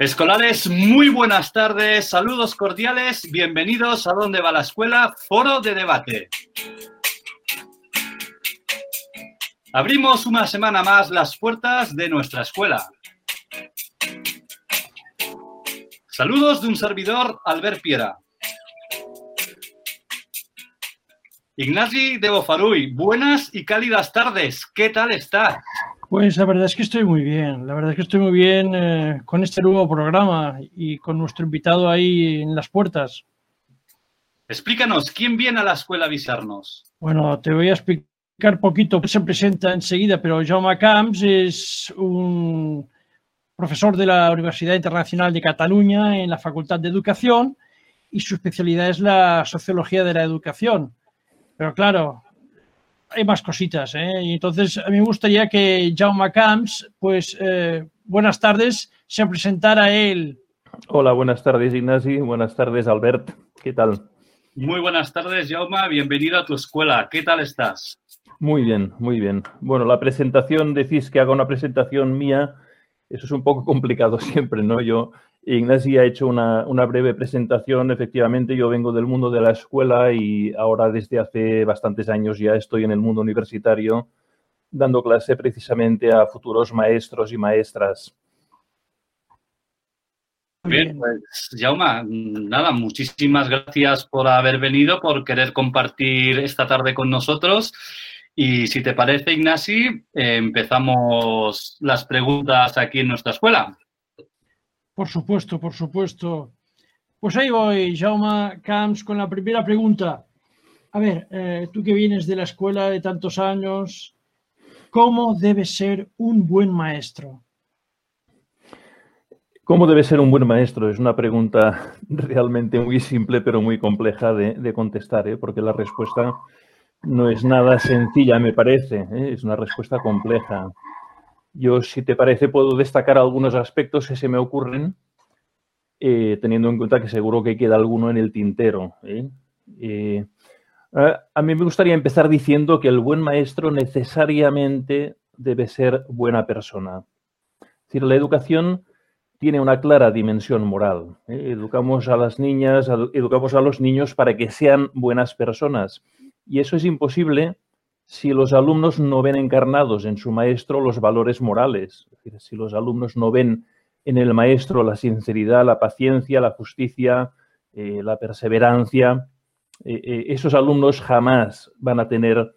Escolares, muy buenas tardes, saludos cordiales, bienvenidos a Dónde va la escuela, foro de debate. Abrimos una semana más las puertas de nuestra escuela. Saludos de un servidor, Albert Piera. Ignasi de Bofaruy, buenas y cálidas tardes. ¿Qué tal está? Pues la verdad es que estoy muy bien, la verdad es que estoy muy bien eh, con este nuevo programa y con nuestro invitado ahí en las puertas. Explícanos, ¿quién viene a la escuela a avisarnos? Bueno, te voy a explicar poquito, se presenta enseguida, pero Jaume Camps es un profesor de la Universidad Internacional de Cataluña en la Facultad de Educación y su especialidad es la sociología de la educación. Pero claro, hay más cositas, ¿eh? Y entonces a mí me gustaría que Jaume Camps, pues eh, buenas tardes, se presentara él. Hola, buenas tardes Ignasi, buenas tardes Albert, ¿qué tal? Muy buenas tardes Jaume, bienvenido a tu escuela, ¿qué tal estás? Muy bien, muy bien. Bueno, la presentación, decís que haga una presentación mía, eso es un poco complicado siempre, ¿no? Yo Ignasi ha hecho una, breve presentación. Efectivamente, yo vengo del mundo de la escuela y ahora desde hace bastantes años ya estoy en el mundo universitario dando clase precisamente a futuros maestros y maestras. Bien, pues Jauma, nada, muchísimas gracias por haber venido, por querer compartir esta tarde con nosotros. Y si te parece, Ignasi, empezamos las preguntas aquí en nuestra escuela. Por supuesto, por supuesto. Pues ahí voy, Jaume Camps, con la primera pregunta. A ver, eh, tú que vienes de la escuela de tantos años, ¿cómo debe ser un buen maestro? ¿Cómo debe ser un buen maestro? Es una pregunta realmente muy simple, pero muy compleja de, contestar, ¿eh? porque la respuesta no es nada sencilla, me parece. ¿eh? Es una respuesta compleja. Yo, si te parece, puedo destacar algunos aspectos que se me ocurren, eh, teniendo en cuenta que seguro que queda alguno en el tintero. ¿eh? Eh, a mí me gustaría empezar diciendo que el buen maestro necesariamente debe ser buena persona. Es decir, la educación tiene una clara dimensión moral. Educamos a las niñas, educamos a los niños para que sean buenas personas. Y eso es imposible si los alumnos no ven encarnados en su maestro los valores morales, si los alumnos no ven en el maestro la sinceridad, la paciencia, la justicia, eh, la perseverancia, eh, eh, esos alumnos jamás van a tener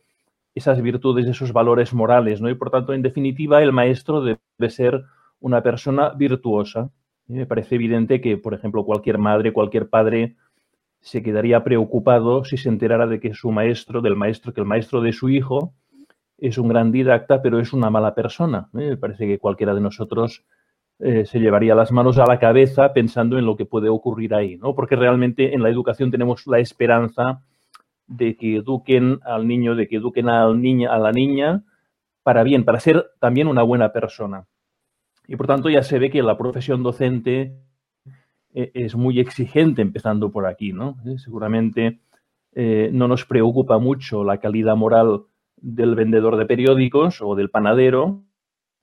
esas virtudes, esos valores morales, ¿no? Y por tanto, en definitiva, el maestro debe ser una persona virtuosa. Me parece evidente que, por ejemplo, cualquier madre, cualquier padre se quedaría preocupado si se enterara de que su maestro, del maestro, que el maestro de su hijo es un gran didacta, pero es una mala persona. ¿eh? Me parece que cualquiera de nosotros eh, se llevaría las manos a la cabeza pensando en lo que puede ocurrir ahí, ¿no? Porque realmente en la educación tenemos la esperanza de que eduquen al niño, de que eduquen al niña, a la niña para bien, para ser también una buena persona. Y por tanto ya se ve que la profesión docente es muy exigente empezando por aquí, ¿no? Eh, seguramente eh, no nos preocupa mucho la calidad moral del vendedor de periódicos o del panadero,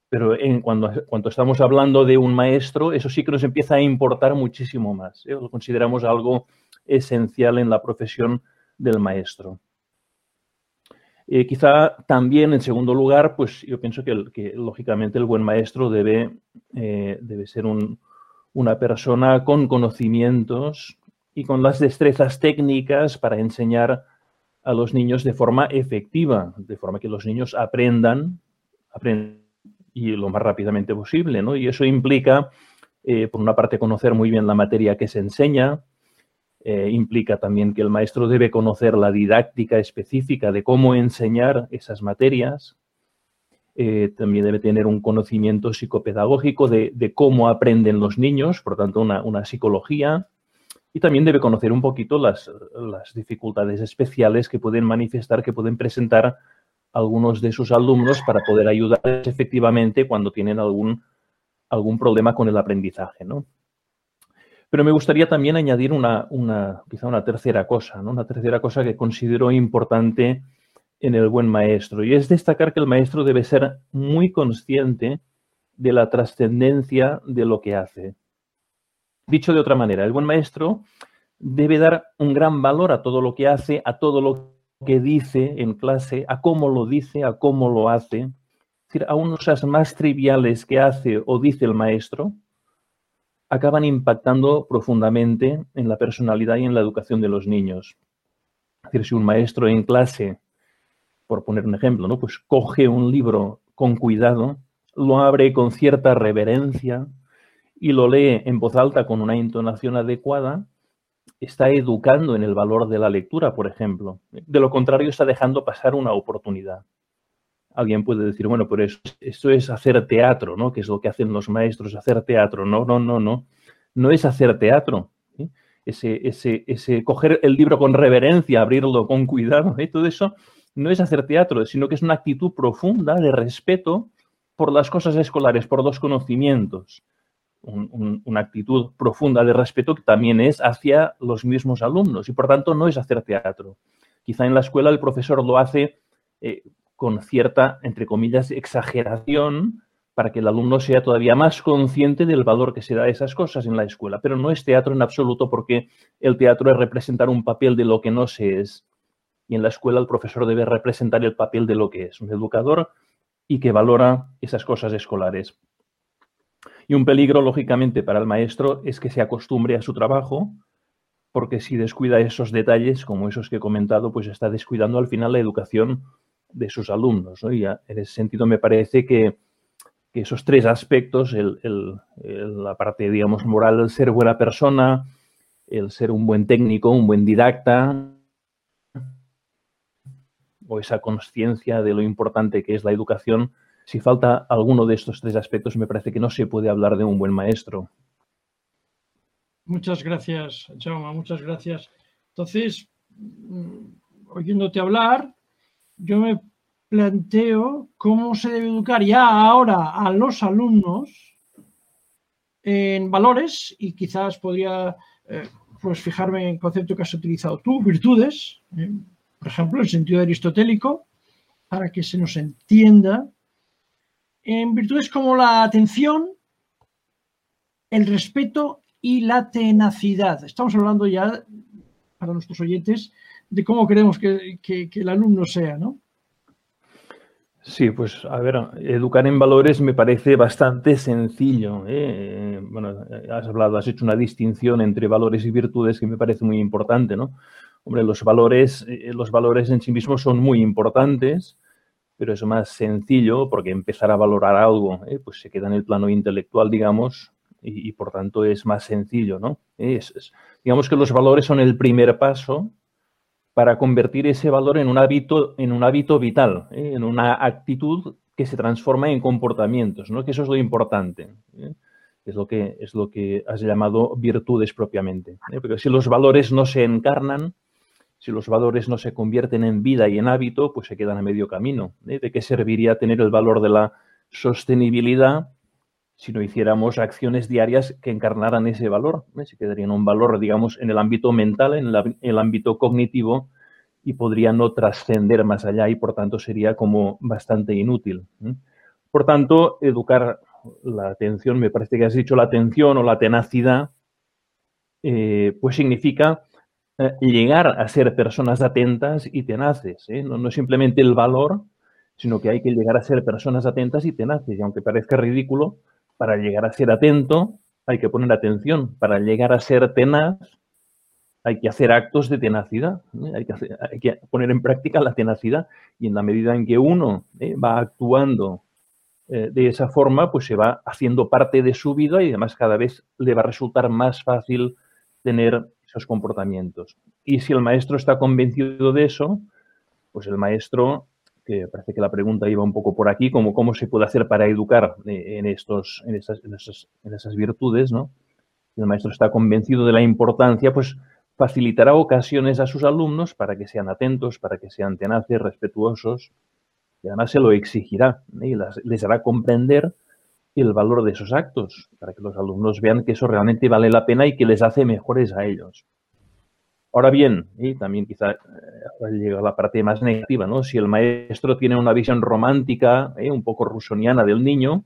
pero cuando, cuando estamos hablando de un maestro, eso sí que nos empieza a importar muchísimo más. ¿eh? Lo consideramos algo esencial en la profesión del maestro. quizá también, en segundo lugar, pues yo pienso que, que lógicamente el buen maestro debe, debe ser un, una persona con conocimientos y con las destrezas técnicas para enseñar a los niños de forma efectiva, de forma que los niños aprendan, y lo más rápidamente posible, ¿no? Y eso implica, eh, por una parte, conocer muy bien la materia que se enseña, eh, implica también que el maestro debe conocer la didáctica específica de cómo enseñar esas materias, eh, también debe tener un conocimiento psicopedagógico de, cómo aprenden los niños, por tanto, una, psicología. Y también debe conocer un poquito las, dificultades especiales que pueden manifestar, que pueden presentar algunos de sus alumnos para poder ayudarles efectivamente cuando tienen algún, algún problema con el aprendizaje. ¿no? Pero me gustaría también añadir una, una, quizá una tercera cosa, ¿no? una tercera cosa que considero importante en el buen maestro y es destacar que el maestro debe ser muy consciente de la trascendencia de lo que hace. Dicho de otra manera, el buen maestro debe dar un gran valor a todo lo que hace, a todo lo que dice en clase, a cómo lo dice, a cómo lo hace. Es decir, a unos cosas más triviales que hace o dice el maestro, acaban impactando profundamente en la personalidad y en la educación de los niños. Es decir, si un maestro en clase, por poner un ejemplo, ¿no? pues coge un libro con cuidado, lo abre con cierta reverencia y lo lee en voz alta con una entonación adecuada, está educando en el valor de la lectura, por ejemplo. De lo contrario, está dejando pasar una oportunidad. Alguien puede decir, bueno, pero eso, esto es hacer teatro, ¿no? Que es lo que hacen los maestros, hacer teatro. No, no, no, no. No es hacer teatro. Ese, ese, ese coger el libro con reverencia, abrirlo con cuidado, ¿eh? todo eso no es hacer teatro, sino que es una actitud profunda de respeto por las cosas escolares, por los conocimientos una actitud profunda de respeto que también es hacia los mismos alumnos y por tanto no es hacer teatro. Quizá en la escuela el profesor lo hace eh, con cierta, entre comillas, exageración para que el alumno sea todavía más consciente del valor que se da a esas cosas en la escuela. Pero no es teatro en absoluto porque el teatro es representar un papel de lo que no se es. Y en la escuela el profesor debe representar el papel de lo que es, un educador y que valora esas cosas escolares. Y un peligro, lógicamente, para el maestro es que se acostumbre a su trabajo, porque si descuida esos detalles, como esos que he comentado, pues está descuidando al final la educación de sus alumnos. Y en ese sentido me parece que, esos tres aspectos, la parte, digamos, moral, el ser buena persona, el ser un buen técnico, un buen didacta, o esa conciencia de lo importante que es la educación, si falta alguno de estos tres aspectos, me parece que no se puede hablar de un buen maestro. Muchas gracias, Jaume, muchas gracias. Entonces, mm, oyéndote hablar, yo me planteo cómo se debe educar ya ahora a los alumnos en valores y quizás podría eh, pues fijarme en el concepto que has utilizado tú, virtudes, eh, por ejemplo, el sentido aristotélico, para que se nos entienda en virtudes como la atención, el respeto y la tenacidad. Estamos hablando ya, para nuestros oyentes, de cómo queremos que, el alumno sea, ¿no? Sí, pues a ver, educar en valores me parece bastante sencillo. ¿eh? Bueno, has hablado, has hecho una distinción entre valores y virtudes que me parece muy importante, ¿no? Los valores, eh, los valores en sí mismos son muy importantes, pero es más sencillo porque empezar a valorar algo, ¿eh? pues se queda en el plano intelectual, digamos, y, por tanto es más sencillo, ¿no? Digamos que los valores son el primer paso para convertir ese valor en un hábito, en un hábito vital, ¿eh? en una actitud que se transforma en comportamientos, ¿no? Que eso es lo importante. Es lo que es lo que has llamado virtudes propiamente. Porque si los valores no se encarnan, si los valores no se convierten en vida y en hábito, pues se quedan a medio camino. ¿eh? ¿De qué serviría tener el valor de la sostenibilidad si no hiciéramos acciones diarias que encarnaran ese valor? ¿eh? Se quedarían un valor, digamos, en el ámbito mental, en, el ámbito cognitivo, y podría no trascender más allá y, por tanto, sería como bastante inútil. ¿eh? Por tanto, educar la atención, me parece que has dicho la atención o la tenacidad, pues significa eh, llegar a ser personas atentas y tenaces. ¿eh? No, no, simplemente el valor, sino que hay que llegar a ser personas atentas y tenaces. Y aunque parezca ridículo, para llegar a ser atento hay que poner atención. Para llegar a ser tenaz hay que hacer actos de tenacidad. ¿eh? Hay, que hay, que poner en práctica la tenacidad. Y en la medida en que uno va actuando de esa forma, pues se va haciendo parte de su vida y además cada vez le va a resultar más fácil tener esos comportamientos. Y si el maestro está convencido de eso, pues el maestro, que parece que la pregunta iba un poco por aquí, como cómo se puede hacer para educar en, estos, en, esas, en, esas, virtudes, ¿no? Si el maestro está convencido de la importancia, pues facilitará ocasiones a sus alumnos para que sean atentos, para que sean tenaces, respetuosos, y además se lo exigirá y les hará comprender el valor de esos actos, para que los alumnos vean que eso realmente vale la pena y que les hace mejores a ellos. Ahora bien, y también quizá eh, llega la parte más negativa, ¿no? Si el maestro tiene una visión romántica, eh, un poco rusoniana del niño,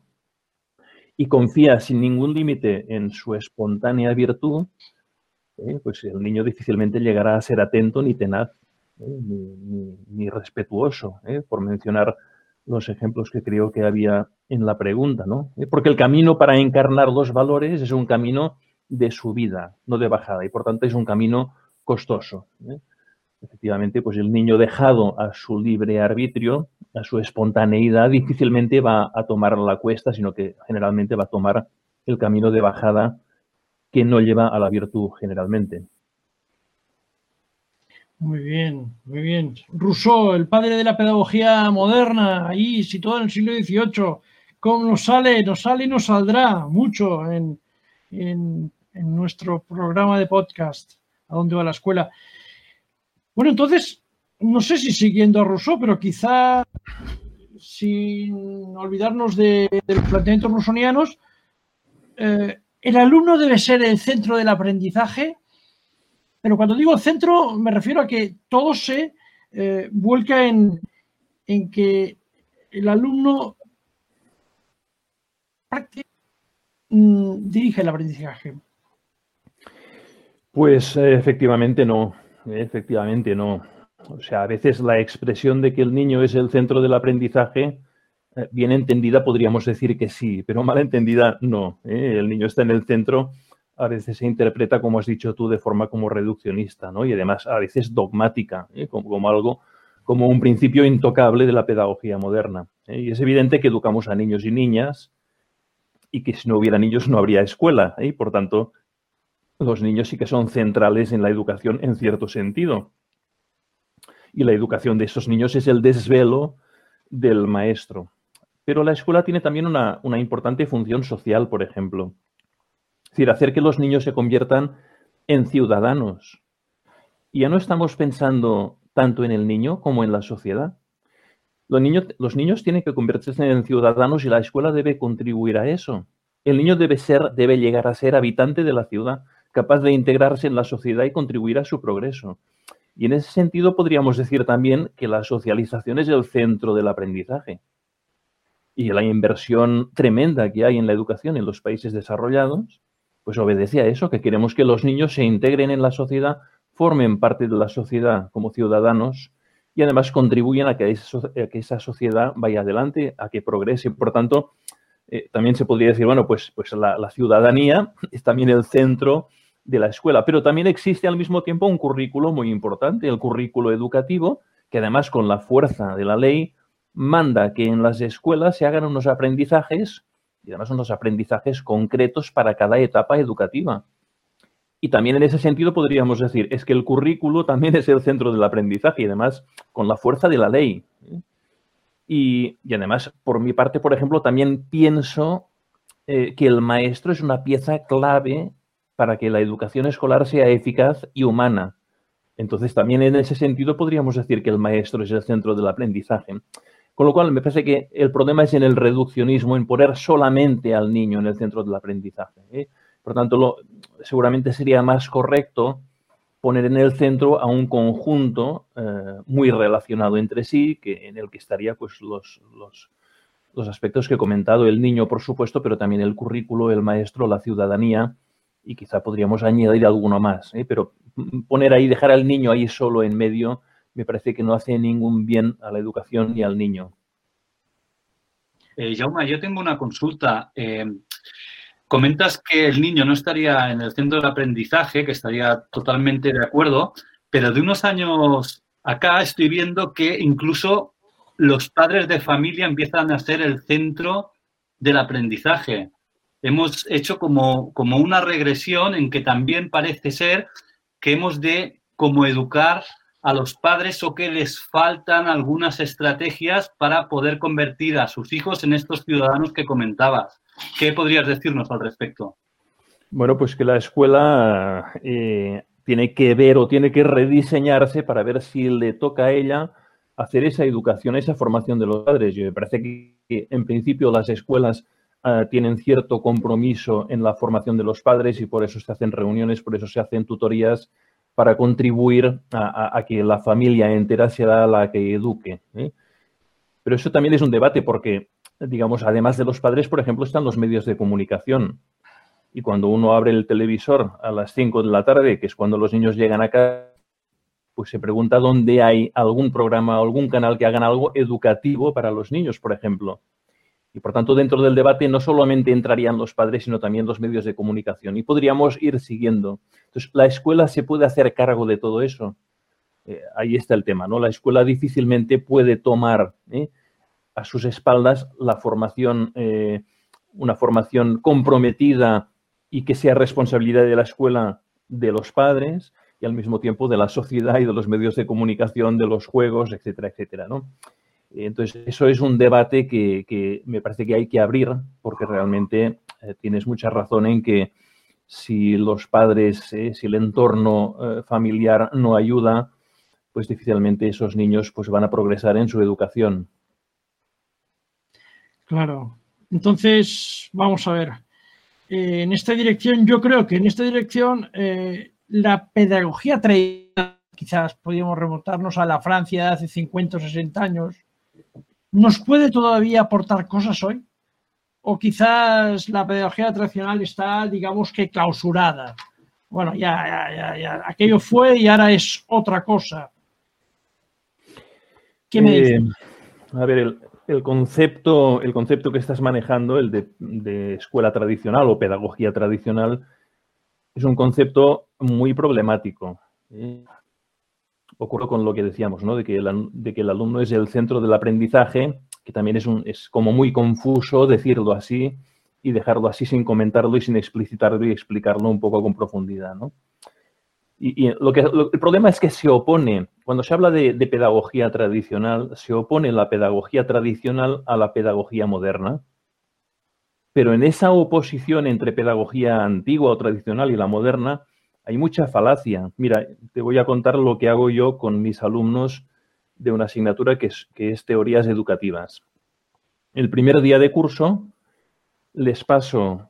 y confía sin ningún límite en su espontánea virtud, ¿eh? pues el niño difícilmente llegará a ser atento ni tenaz, ni, respetuoso, por mencionar los ejemplos que creo que había en la pregunta, ¿no? Porque el camino para encarnar los valores es un camino de subida, no de bajada, y por tanto es un camino costoso. Efectivamente, pues el niño dejado a su libre arbitrio, a su espontaneidad, difícilmente va a tomar la cuesta, sino que generalmente va a tomar el camino de bajada que no lleva a la virtud generalmente. Muy bien, muy bien. Rousseau, el padre de la pedagogía moderna, ahí situado en el siglo XVIII, ¿cómo nos sale? Nos sale y nos saldrá mucho en, nuestro programa de podcast, ¿A dónde va la escuela? Bueno, entonces, no sé si siguiendo a Rousseau, pero quizá sin olvidarnos de, los planteamientos rusonianos, eh, el alumno debe ser el centro del aprendizaje, pero cuando digo centro me refiero a que todo se eh, vuelca en, que el alumno mm, dirige el aprendizaje. Pues efectivamente no, efectivamente no. O sea, a veces la expresión de que el niño es el centro del aprendizaje eh, bien entendida podríamos decir que sí, pero mal entendida no. ¿eh? El niño está en el centro, a veces se interpreta, como has dicho tú, de forma como reduccionista, ¿no? Y además a veces dogmática, ¿eh? como, algo, como un principio intocable de la pedagogía moderna. Y es evidente que educamos a niños y niñas y que si no hubiera niños no habría escuela. Y por tanto, los niños sí que son centrales en la educación en cierto sentido. Y la educación de esos niños es el desvelo del maestro. Pero la escuela tiene también una, importante función social, por ejemplo. Es decir, hacer que los niños se conviertan en ciudadanos. Y ya no estamos pensando tanto en el niño como en la sociedad. Los niños, los niños tienen que convertirse en ciudadanos y la escuela debe contribuir a eso. El niño debe ser, debe llegar a ser habitante de la ciudad, capaz de integrarse en la sociedad y contribuir a su progreso. Y en ese sentido podríamos decir también que la socialización es el centro del aprendizaje y la inversión tremenda que hay en la educación en los países desarrollados, pues obedece a eso, que queremos que los niños se integren en la sociedad, formen parte de la sociedad como ciudadanos y además contribuyan a que, esa sociedad vaya adelante, a que progrese. Por tanto, eh, también se podría decir, bueno, pues, pues la, la, ciudadanía es también el centro de la escuela, pero también existe al mismo tiempo un currículo muy importante, el currículo educativo, que además con la fuerza de la ley manda que en las escuelas se hagan unos aprendizajes, y además unos aprendizajes concretos para cada etapa educativa. Y también en ese sentido podríamos decir, es que el currículo también es el centro del aprendizaje y además con la fuerza de la ley. Y, además, por mi parte, por ejemplo, también pienso eh, que el maestro es una pieza clave para que la educación escolar sea eficaz y humana. Entonces, también en ese sentido podríamos decir que el maestro es el centro del aprendizaje. Con lo cual, me parece que el problema es en el reduccionismo, en poner solamente al niño en el centro del aprendizaje. ¿eh? Por tanto, lo, seguramente sería más correcto poner en el centro a un conjunto eh, muy relacionado entre sí, que, en el que estaría pues, los, los, los, aspectos que he comentado, el niño, por supuesto, pero también el currículo, el maestro, la ciudadanía, y quizá podríamos añadir alguno más. ¿eh? Pero poner ahí, dejar al niño ahí solo en medio, me parece que no hace ningún bien a la educación ni al niño. Eh, Jauma, yo tengo una consulta. Eh, comentas que el niño no estaría en el centro del aprendizaje, que estaría totalmente de acuerdo, pero de unos años acá estoy viendo que incluso los padres de familia empiezan a ser el centro del aprendizaje. Hemos hecho como, como una regresión en que también parece ser que hemos de como educar a los padres o que les faltan algunas estrategias para poder convertir a sus hijos en estos ciudadanos que comentabas. ¿Qué podrías decirnos al respecto? Bueno, pues que la escuela eh, tiene que ver o tiene que rediseñarse para ver si le toca a ella hacer esa educación, esa formación de los padres. Yo me parece que, en principio las escuelas ah, tienen cierto compromiso en la formación de los padres y por eso se hacen reuniones, por eso se hacen tutorías para contribuir a, que la familia entera sea la que eduque. ¿eh? Pero eso también es un debate porque digamos, además de los padres, por ejemplo, están los medios de comunicación. Y cuando uno abre el televisor a las 5 de la tarde, que es cuando los niños llegan a casa, pues se pregunta dónde hay algún programa algún canal que hagan algo educativo para los niños, por ejemplo. Y por tanto, dentro del debate no solamente entrarían los padres, sino también los medios de comunicación. Y podríamos ir siguiendo. Entonces, la escuela se puede hacer cargo de todo eso. Eh, ahí está el tema, ¿no? La escuela difícilmente puede tomar ¿eh? a sus espaldas la formación, eh, una formación comprometida y que sea responsabilidad de la escuela de los padres y al mismo tiempo de la sociedad y de los medios de comunicación, de los juegos, etcétera, etcétera, ¿no? Entonces, eso es un debate que, me parece que hay que abrir porque realmente eh, tienes mucha razón en que si los padres, eh, si el entorno eh, familiar no ayuda, pues difícilmente esos niños pues, van a progresar en su educación. Claro. Entonces, vamos a ver. en esta dirección, yo creo que en esta dirección la pedagogía tradicional, quizás podríamos remontarnos a la Francia de hace 50 o 60 años, ¿nos puede todavía aportar cosas hoy? O quizás la pedagogía tradicional está, digamos que clausurada. Bueno, ya, ya, ya, aquello fue y ahora es otra cosa. ¿Qué me eh, A ver, el, concepto, el concepto que estás manejando, el de escuela tradicional o pedagogía tradicional, es un concepto muy problemático. ¿eh? Ocurre con lo que decíamos, ¿no? de, que el, alumno es el centro del aprendizaje, que también es, un, es como muy confuso decirlo así y dejarlo así sin comentarlo y sin explicitarlo y explicarlo un poco con profundidad. ¿no? Y, lo que, el problema es que se opone, cuando se habla de, de pedagogía tradicional, se opone la pedagogía tradicional a la pedagogía moderna. Pero en esa oposición entre pedagogía antigua o tradicional y la moderna hay mucha falacia. Mira, te voy a contar lo que hago yo con mis alumnos de una asignatura que es, teorías educativas. El primer día de curso les paso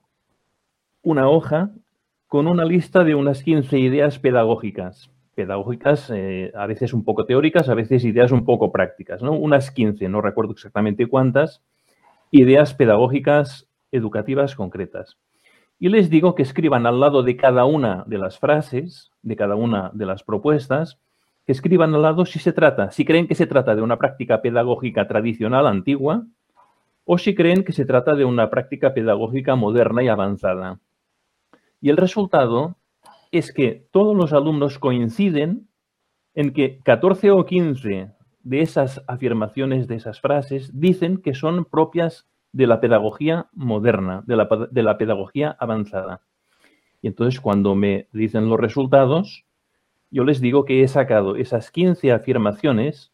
una hoja con una lista de unas 15 ideas pedagógicas. Pedagógicas, eh, a veces un poco teóricas, a veces ideas un poco prácticas, ¿no? Unas 15, no recuerdo exactamente cuántas, ideas pedagógicas educativas concretas. Y les digo que escriban al lado de cada una de las frases, de cada una de las propuestas, que escriban al lado si se trata, si creen que se trata de una práctica pedagógica tradicional antigua o si creen que se trata de una práctica pedagógica moderna y avanzada. Y el resultado es que todos los alumnos coinciden en que 14 o 15 de esas afirmaciones, de esas frases, dicen que son propias de la pedagogía moderna, de la, pedagogía avanzada. Y entonces cuando me dicen los resultados, yo les digo que he sacado esas 15 afirmaciones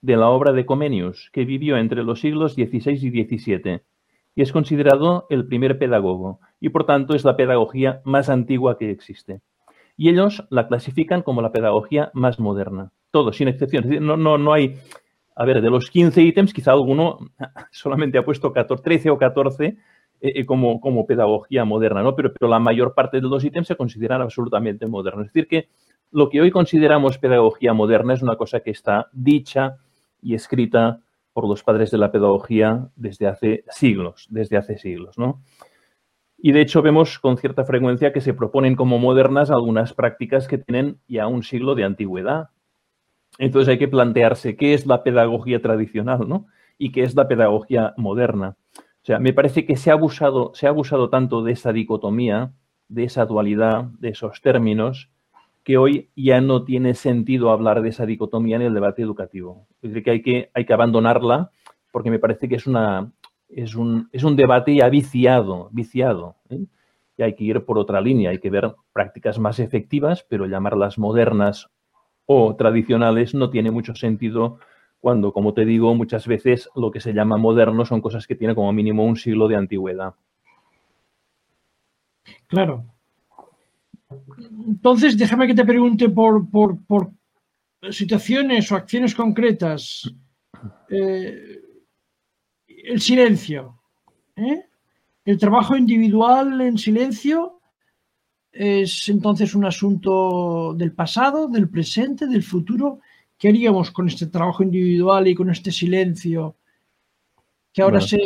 de la obra de Comenius, que vivió entre los siglos XVI y XVII, y es considerado el primer pedagogo, y por tanto es la pedagogía más antigua que existe. Y ellos la clasifican como la pedagogía más moderna, todos, sin excepción. No, no, no hay a ver, de los 15 ítems, quizá alguno solamente ha puesto 14, 13 o 14 eh, eh, como, como, pedagogía moderna, ¿no? Pero, pero, la mayor parte de los ítems se consideran absolutamente modernos. Es decir, que lo que hoy consideramos pedagogía moderna es una cosa que está dicha y escrita por los padres de la pedagogía desde hace siglos, desde hace siglos, ¿no? Y de hecho vemos con cierta frecuencia que se proponen como modernas algunas prácticas que tienen ya un siglo de antigüedad. Entonces hay que plantearse qué es la pedagogía tradicional, ¿no? Y qué es la pedagogía moderna. O sea, me parece que se ha abusado, se ha abusado tanto de esa dicotomía, de esa dualidad, de esos términos, que hoy ya no tiene sentido hablar de esa dicotomía en el debate educativo. Es decir, que hay que, hay que abandonarla porque me parece que es, una, es, un, es un debate ya viciado, viciado. ¿eh? Y hay que ir por otra línea, hay que ver prácticas más efectivas, pero llamarlas modernas o tradicionales no tiene mucho sentido cuando, como te digo, muchas veces lo que se llama moderno son cosas que tienen como mínimo un siglo de antigüedad. Claro. Entonces, déjame que te pregunte por, situaciones o acciones concretas. Eh, el silencio. ¿eh? El trabajo individual en silencio es entonces un asunto del pasado, del presente, del futuro. ¿Qué haríamos con este trabajo individual y con este silencio que ahora se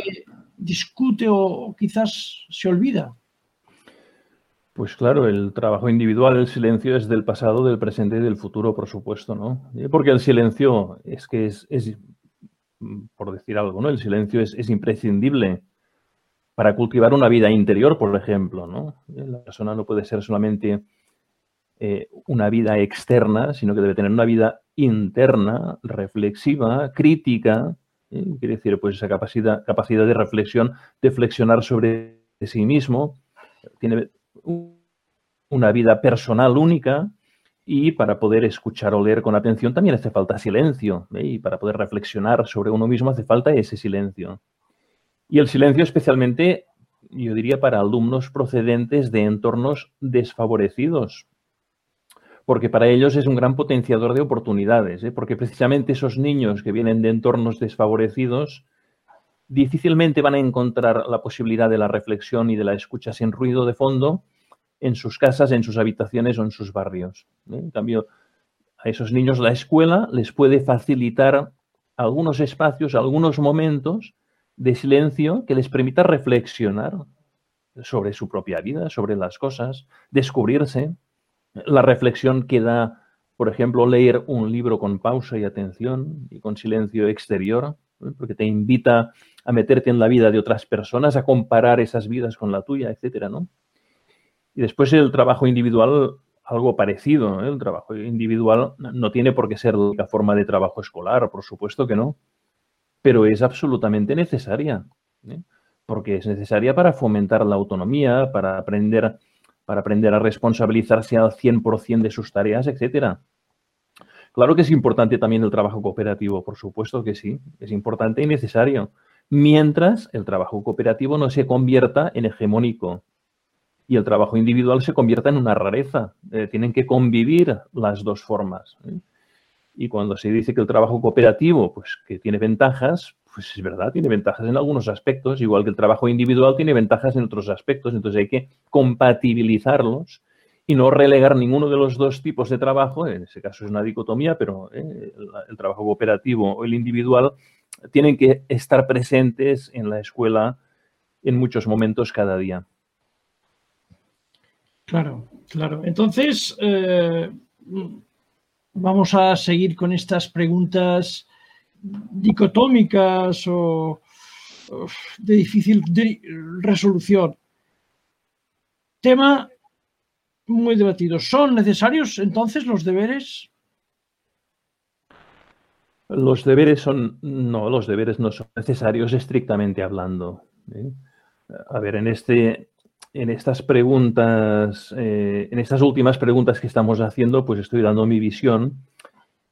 discute o quizás se olvida? Pues claro, el trabajo individual, el silencio es del pasado, del presente y del futuro, por supuesto, ¿no? Porque el silencio es que es, por decir algo, ¿no? El silencio es, imprescindible para cultivar una vida interior, por ejemplo, ¿no? La persona no puede ser solamente eh, una vida externa, sino que debe tener una vida interna, reflexiva, crítica, ¿eh? quiere decir, pues esa capacidad, de reflexión, de flexionar sobre sí mismo, tiene una vida personal única y para poder escuchar o leer con atención también hace falta silencio. ¿eh? Y para poder reflexionar sobre uno mismo hace falta ese silencio. Y el silencio especialmente, yo diría, para alumnos procedentes de entornos desfavorecidos, porque para ellos es un gran potenciador de oportunidades, ¿eh? porque precisamente esos niños que vienen de entornos desfavorecidos difícilmente van a encontrar la posibilidad de la reflexión y de la escucha sin ruido de fondo en sus casas, en sus habitaciones o en sus barrios. ¿eh? En cambio, a esos niños la escuela les puede facilitar algunos espacios, algunos momentos de silencio que les permita reflexionar sobre su propia vida, sobre las cosas, descubrirse. La reflexión que da, por ejemplo, leer un libro con pausa y atención y con silencio exterior, porque te invita a meterte en la vida de otras personas, a comparar esas vidas con la tuya, etcétera, ¿no? Y después el trabajo individual, algo parecido. ¿eh? El trabajo individual no tiene por qué ser la forma de trabajo escolar, por supuesto que no, pero es absolutamente necesaria, ¿eh? porque es necesaria para fomentar la autonomía, para aprender, para aprender a responsabilizarse al 100% de sus tareas, etcétera. Claro que es importante también el trabajo cooperativo, por supuesto que sí, es importante y necesario, mientras el trabajo cooperativo no se convierta en hegemónico, y el trabajo individual se convierta en una rareza. Eh, tienen que convivir las dos formas. ¿eh? Y cuando se dice que el trabajo cooperativo, pues que tiene ventajas, pues es verdad, tiene ventajas en algunos aspectos, igual que el trabajo individual tiene ventajas en otros aspectos. Entonces hay que compatibilizarlos y no relegar ninguno de los dos tipos de trabajo. En ese caso es una dicotomía, pero ¿eh? el, trabajo cooperativo o el individual tienen que estar presentes en la escuela en muchos momentos cada día. Claro, claro. Entonces, eh, vamos a seguir con estas preguntas dicotómicas o, de difícil resolución. Tema muy debatido. ¿Son necesarios entonces los deberes? Los deberes son, no, los deberes no son necesarios estrictamente hablando. ¿eh? A ver, en este, en estas preguntas, eh, en estas últimas preguntas que estamos haciendo, pues estoy dando mi visión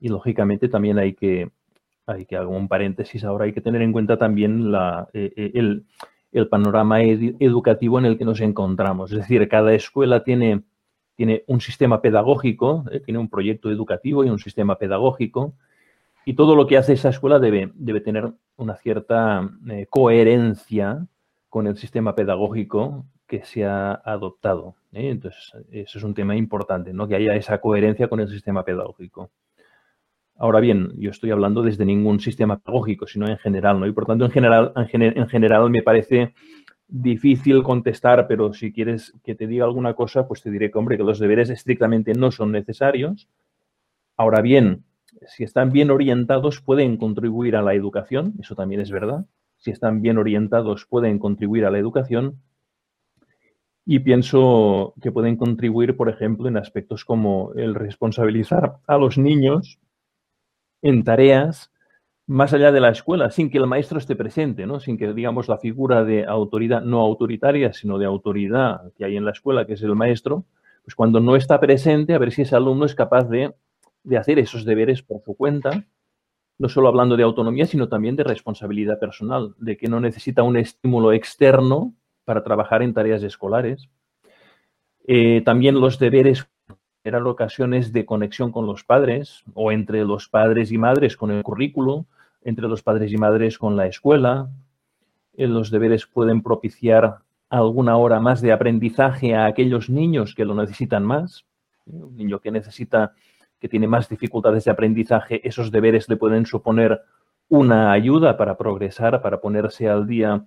y lógicamente también hay que, hay que hago un paréntesis ahora, hay que tener en cuenta también eh, eh, el, el, panorama educativo en el que nos encontramos. Es decir, cada escuela tiene, tiene un sistema pedagógico, tiene un proyecto educativo y un sistema pedagógico y todo lo que hace esa escuela debe, debe tener una cierta coherencia con el sistema pedagógico que se ha adoptado. ¿eh? Entonces, eso es un tema importante, ¿no? que haya esa coherencia con el sistema pedagógico. Ahora bien, yo estoy hablando desde ningún sistema pedagógico, sino en general, ¿no? Y por tanto, en general, en, general me parece difícil contestar, pero si quieres que te diga alguna cosa, pues te diré que, hombre, que los deberes estrictamente no son necesarios. Ahora bien, si están bien orientados, pueden contribuir a la educación, eso también es verdad. Si están bien orientados, pueden contribuir a la educación, y pienso que pueden contribuir, por ejemplo, en aspectos como el responsabilizar a los niños en tareas más allá de la escuela, sin que el maestro esté presente, ¿no? sin que, digamos, la figura de autoridad no autoritaria, sino de autoridad que hay en la escuela, que es el maestro, pues cuando no está presente, a ver si ese alumno es capaz de, de hacer esos deberes por su cuenta, no solo hablando de autonomía, sino también de responsabilidad personal, de que no necesita un estímulo externo para trabajar en tareas escolares. Eh, también los deberes eran ocasiones de conexión con los padres o entre los padres y madres con el currículo, entre los padres y madres con la escuela. Eh, los deberes pueden propiciar alguna hora más de aprendizaje a aquellos niños que lo necesitan más. Eh, un niño que necesita, que tiene más dificultades de aprendizaje, esos deberes le pueden suponer una ayuda para progresar, para ponerse al día.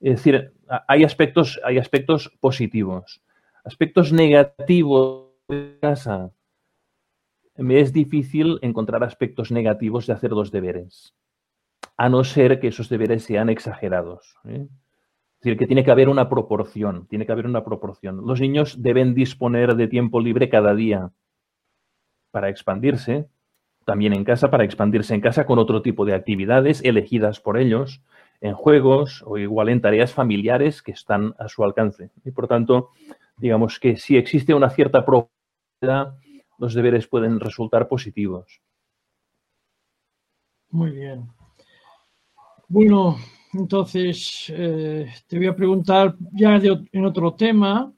Es decir, hay aspectos, hay aspectos positivos. Aspectos negativos de casa. Me es difícil encontrar aspectos negativos de hacer los deberes, a no ser que esos deberes sean exagerados. ¿eh? Es decir, que tiene que haber una proporción, tiene que haber una proporción. Los niños deben disponer de tiempo libre cada día para expandirse, también en casa para expandirse en casa con otro tipo de actividades elegidas por ellos, en juegos o igual en tareas familiares que están a su alcance. Y por tanto, digamos que si existe una cierta probabilidad, los deberes pueden resultar positivos. Muy bien. Bueno, entonces eh, te voy a preguntar ya en otro tema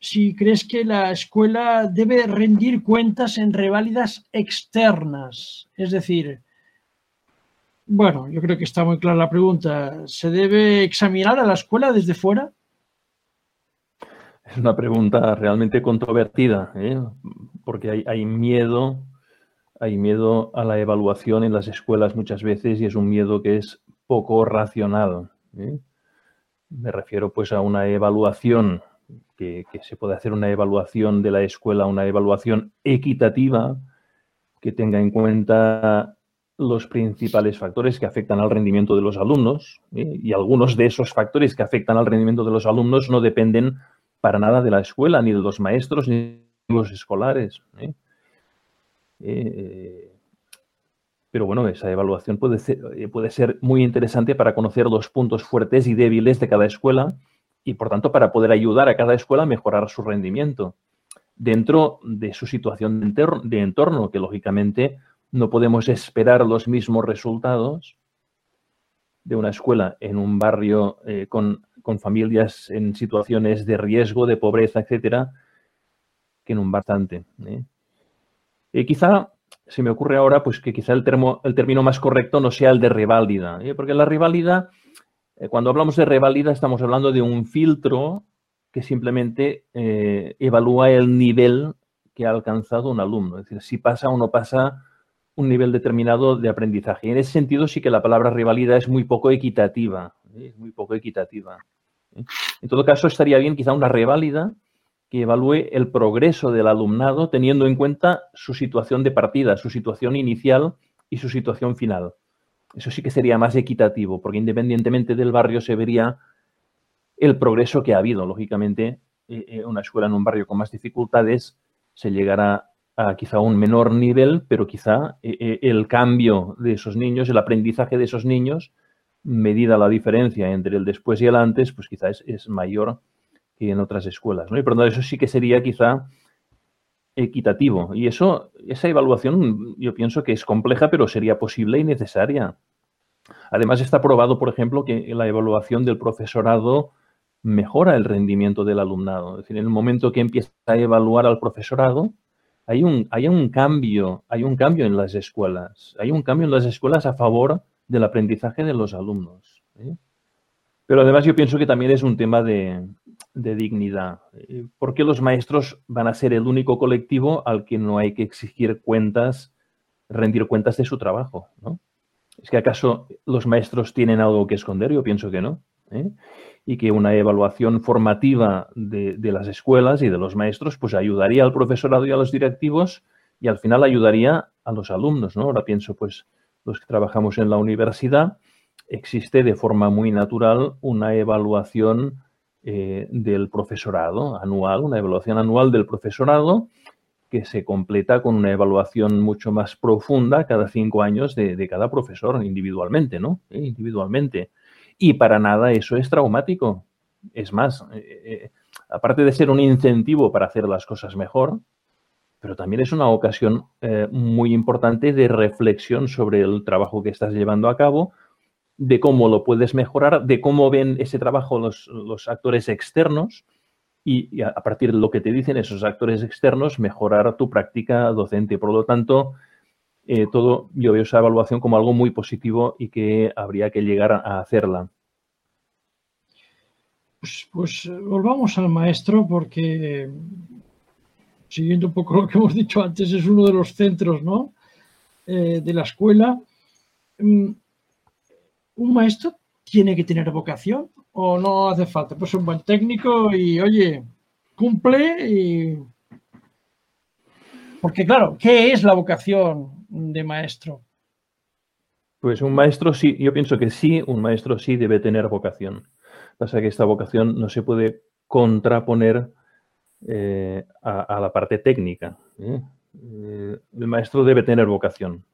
si crees que la escuela debe rendir cuentas en reválidas externas. Es decir, bueno, yo creo que está muy clara la pregunta. ¿Se debe examinar a la escuela desde fuera? Es una pregunta realmente controvertida, ¿eh? porque hay, miedo, hay miedo a la evaluación en las escuelas muchas veces y es un miedo que es poco racional. ¿eh? Me refiero pues a una evaluación que, se puede hacer una evaluación de la escuela, una evaluación equitativa que tenga en cuenta los principales factores que afectan al rendimiento de los alumnos ¿eh? y algunos de esos factores que afectan al rendimiento de los alumnos no dependen para nada de la escuela, ni de los maestros, ni de los escolares. ¿eh? Eh, pero bueno, esa evaluación puede puede ser muy interesante para conocer los puntos fuertes y débiles de cada escuela y por tanto para poder ayudar a cada escuela a mejorar su rendimiento dentro de su situación de entorno, que lógicamente no podemos esperar los mismos resultados de una escuela en un barrio eh, con, familias en situaciones de riesgo, de pobreza, etcétera, que en un bastante. ¿eh? Quizá se me ocurre ahora pues que quizá el, termo, el término más correcto no sea el de reválida, ¿eh? porque la reválida eh, cuando hablamos de revalida estamos hablando de un filtro que simplemente evalúa el nivel que ha alcanzado un alumno, es decir, si pasa o no pasa un nivel determinado de aprendizaje. En ese sentido sí que la palabra revalida es muy poco equitativa, ¿eh? es muy poco equitativa. En todo caso, estaría bien quizá una reválida que evalúe el progreso del alumnado teniendo en cuenta su situación de partida, su situación inicial y su situación final. Eso sí que sería más equitativo, porque independientemente del barrio se vería el progreso que ha habido. Lógicamente, eh, eh, una escuela en un barrio con más dificultades se llegará a quizá un menor nivel, pero quizá eh, el cambio de esos niños, el aprendizaje de esos niños, medida la diferencia entre el después y el antes, pues quizá es, mayor que en otras escuelas. ¿no? Y por lo tanto, eso sí que sería quizá equitativo. Y eso, esa evaluación yo pienso que es compleja, pero sería posible y necesaria. Además, está probado, por ejemplo, que la evaluación del profesorado mejora el rendimiento del alumnado. Es decir, en el momento que empieza a evaluar al profesorado, hay un, hay un cambio, hay un cambio en las escuelas. Hay un cambio en las escuelas a favor del aprendizaje de los alumnos. ¿eh? Pero además yo pienso que también es un tema de, dignidad. Eh, ¿Por qué los maestros van a ser el único colectivo al que no hay que exigir cuentas, rendir cuentas de su trabajo? ¿Es que acaso los maestros tienen algo que esconder? Yo pienso que no. ¿eh? Y que una evaluación formativa de, las escuelas y de los maestros pues ayudaría al profesorado y a los directivos y al final ayudaría a los alumnos. ¿no? Ahora pienso pues los que trabajamos en la universidad existe de forma muy natural una evaluación eh, del profesorado anual, una evaluación anual del profesorado que se completa con una evaluación mucho más profunda cada cinco años de, cada profesor individualmente, ¿no? Eh, individualmente. Y para nada eso es traumático. Es más, eh, aparte de ser un incentivo para hacer las cosas mejor, pero también es una ocasión muy importante de reflexión sobre el trabajo que estás llevando a cabo, de cómo lo puedes mejorar, de cómo ven ese trabajo los, actores externos y, a partir de lo que te dicen esos actores externos, mejorar tu práctica docente. Por lo tanto, eh, todo yo veo esa evaluación como algo muy positivo y que habría que llegar a hacerla. Pues, pues volvamos al maestro porque, siguiendo un poco lo que hemos dicho antes, es uno de los centros ¿no? Eh, de la escuela mm, ¿un maestro tiene que tener vocación o no hace falta? Pues un buen técnico y, oye, cumple y... Porque claro, ¿qué es la vocación de maestro? Pues un maestro sí, yo pienso que sí, un maestro sí debe tener vocación. Pasa que esta vocación no se puede contraponer eh, a, la parte técnica. ¿eh? Eh, el maestro debe tener vocación.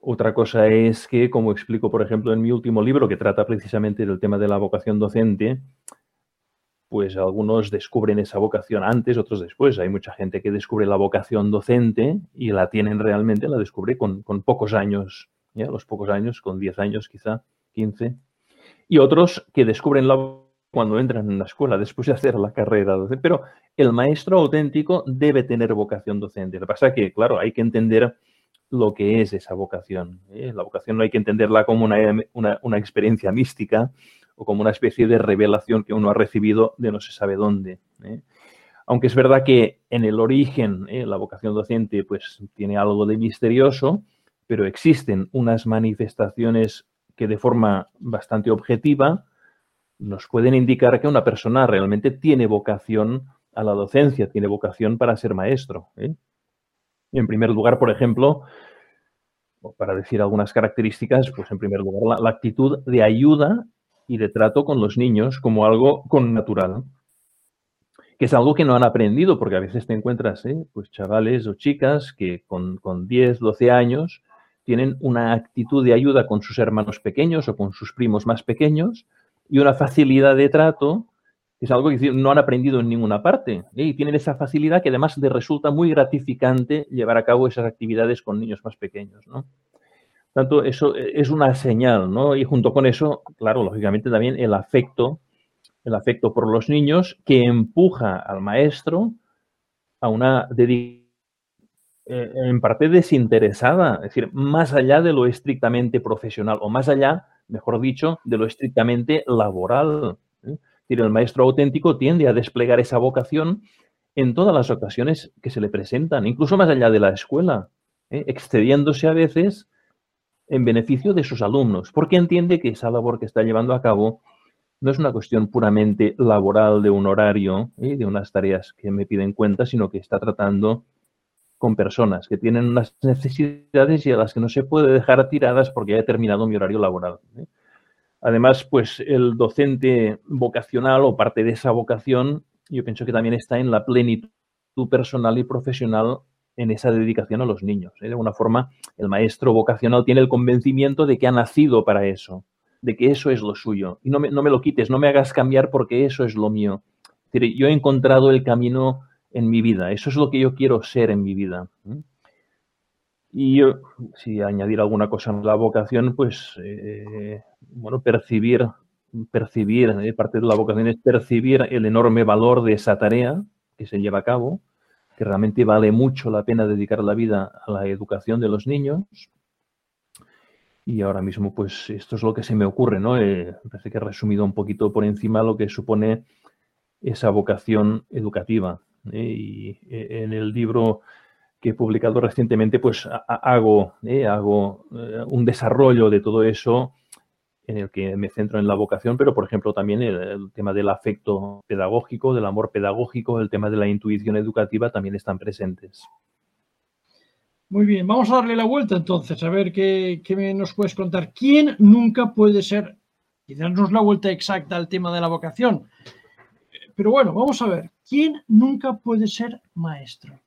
Otra cosa es que, como explico, por ejemplo, en mi último libro, que trata precisamente del tema de la vocación docente, pues algunos descubren esa vocación antes, otros después. Hay mucha gente que descubre la vocación docente y la tienen realmente, la descubre con, con pocos años ¿ya? los pocos años, con 10 años quizá, 15, y otros que descubren la cuando entran en la escuela, después de hacer la carrera. Pero el maestro auténtico debe tener vocación docente. Lo que pasa es que, claro, hay que entender lo que es esa vocación. ¿eh? La vocación no hay que entenderla como una, experiencia mística o como una especie de revelación que uno ha recibido de no se sabe dónde. ¿eh? Aunque es verdad que en el origen ¿eh? la vocación docente pues tiene algo de misterioso, pero existen unas manifestaciones que de forma bastante objetiva nos pueden indicar que una persona realmente tiene vocación a la docencia, tiene vocación para ser maestro. ¿eh? en primer lugar, por ejemplo, para decir algunas características, pues en primer lugar, la, actitud de ayuda y de trato con los niños como algo con natural, que es algo que no han aprendido, porque a veces te encuentras, ¿eh? pues chavales o chicas que con, con 10, 12 años tienen una actitud de ayuda con sus hermanos pequeños o con sus primos más pequeños y una facilidad de trato que es algo que no han aprendido en ninguna parte. ¿eh? Y tienen esa facilidad que además les resulta muy gratificante llevar a cabo esas actividades con niños más pequeños. ¿no? Tanto, eso es una señal, ¿no? Y junto con eso, claro, lógicamente también el afecto, el afecto por los niños que empuja al maestro a una dedicación eh, en parte desinteresada, es decir, más allá de lo estrictamente profesional o más allá, mejor dicho, de lo estrictamente laboral. ¿eh? Es decir, el maestro auténtico tiende a desplegar esa vocación en todas las ocasiones que se le presentan, incluso más allá de la escuela, ¿eh? excediéndose a veces en beneficio de sus alumnos, porque entiende que esa labor que está llevando a cabo no es una cuestión puramente laboral de un horario, de unas tareas que me piden cuenta, sino que está tratando con personas que tienen unas necesidades y a las que no se puede dejar tiradas porque ya he terminado mi horario laboral. ¿eh? Además, pues el docente vocacional o parte de esa vocación, yo pienso que también está en la plenitud personal y profesional en esa dedicación a los niños. ¿eh? De alguna forma, el maestro vocacional tiene el convencimiento de que ha nacido para eso, de que eso es lo suyo. Y no me, no me lo quites, no me hagas cambiar porque eso es lo mío. Es decir, yo he encontrado el camino en mi vida. Eso es lo que yo quiero ser en mi vida. Y yo, si añadir alguna cosa en la vocación, pues, eh, bueno, percibir, percibir, eh, parte de la vocación es percibir el enorme valor de esa tarea que se lleva a cabo, que realmente vale mucho la pena dedicar la vida a la educación de los niños. Y ahora mismo, pues, esto es lo que se me ocurre, ¿no? Eh, parece que he resumido un poquito por encima lo que supone esa vocación educativa. ¿eh? y eh, en el libro que he publicado recientemente, pues hago, hago un desarrollo de todo eso en el que me centro en la vocación, pero por ejemplo también el, tema del afecto pedagógico, del amor pedagógico, el tema de la intuición educativa también están presentes. Muy bien, vamos a darle la vuelta entonces, a ver qué, qué nos puedes contar. ¿Quién nunca puede ser, y darnos la vuelta exacta al tema de la vocación? Pero bueno, vamos a ver, ¿quién nunca puede ser maestro?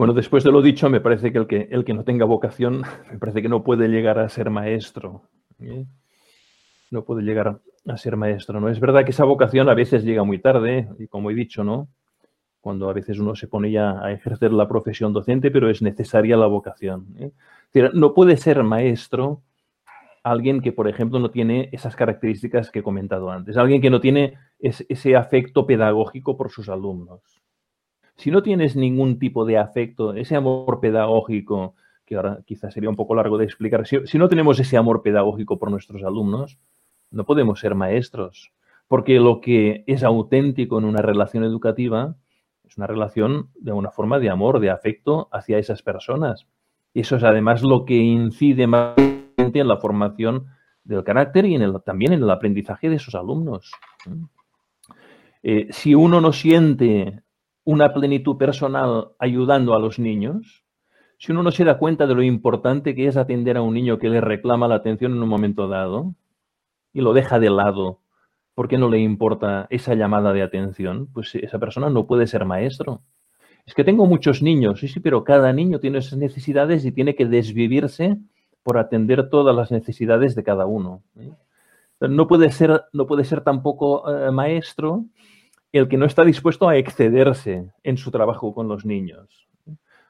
Bueno, después de lo dicho, me parece que el que, el que no tenga vocación, me parece que no puede llegar a ser maestro. ¿eh? No puede llegar a ser maestro, ¿no? Es verdad que esa vocación a veces llega muy tarde, y como he dicho, ¿no? Cuando a veces uno se pone ya a ejercer la profesión docente, pero es necesaria la vocación. ¿eh? no puede ser maestro alguien que, por ejemplo, no tiene esas características que he comentado antes, alguien que no tiene ese afecto pedagógico por sus alumnos. Si no tienes ningún tipo de afecto, ese amor pedagógico, que ahora quizás sería un poco largo de explicar, si, no tenemos ese amor pedagógico por nuestros alumnos, no podemos ser maestros, porque lo que es auténtico en una relación educativa es una relación de una forma de amor, de afecto hacia esas personas. Eso es además lo que incide más en la formación del carácter y también en el aprendizaje de sus alumnos. Eh, si uno no siente una plenitud personal ayudando a los niños, si uno no se da cuenta de lo importante que es atender a un niño que le reclama la atención en un momento dado y lo deja de lado porque no le importa esa llamada de atención, pues esa persona no puede ser maestro. Es que tengo muchos niños, sí, sí, pero cada niño tiene esas necesidades y tiene que desvivirse por atender todas las necesidades de cada uno. ¿eh? No puede ser, no puede ser tampoco eh, maestro el que no está dispuesto a excederse en su trabajo con los niños.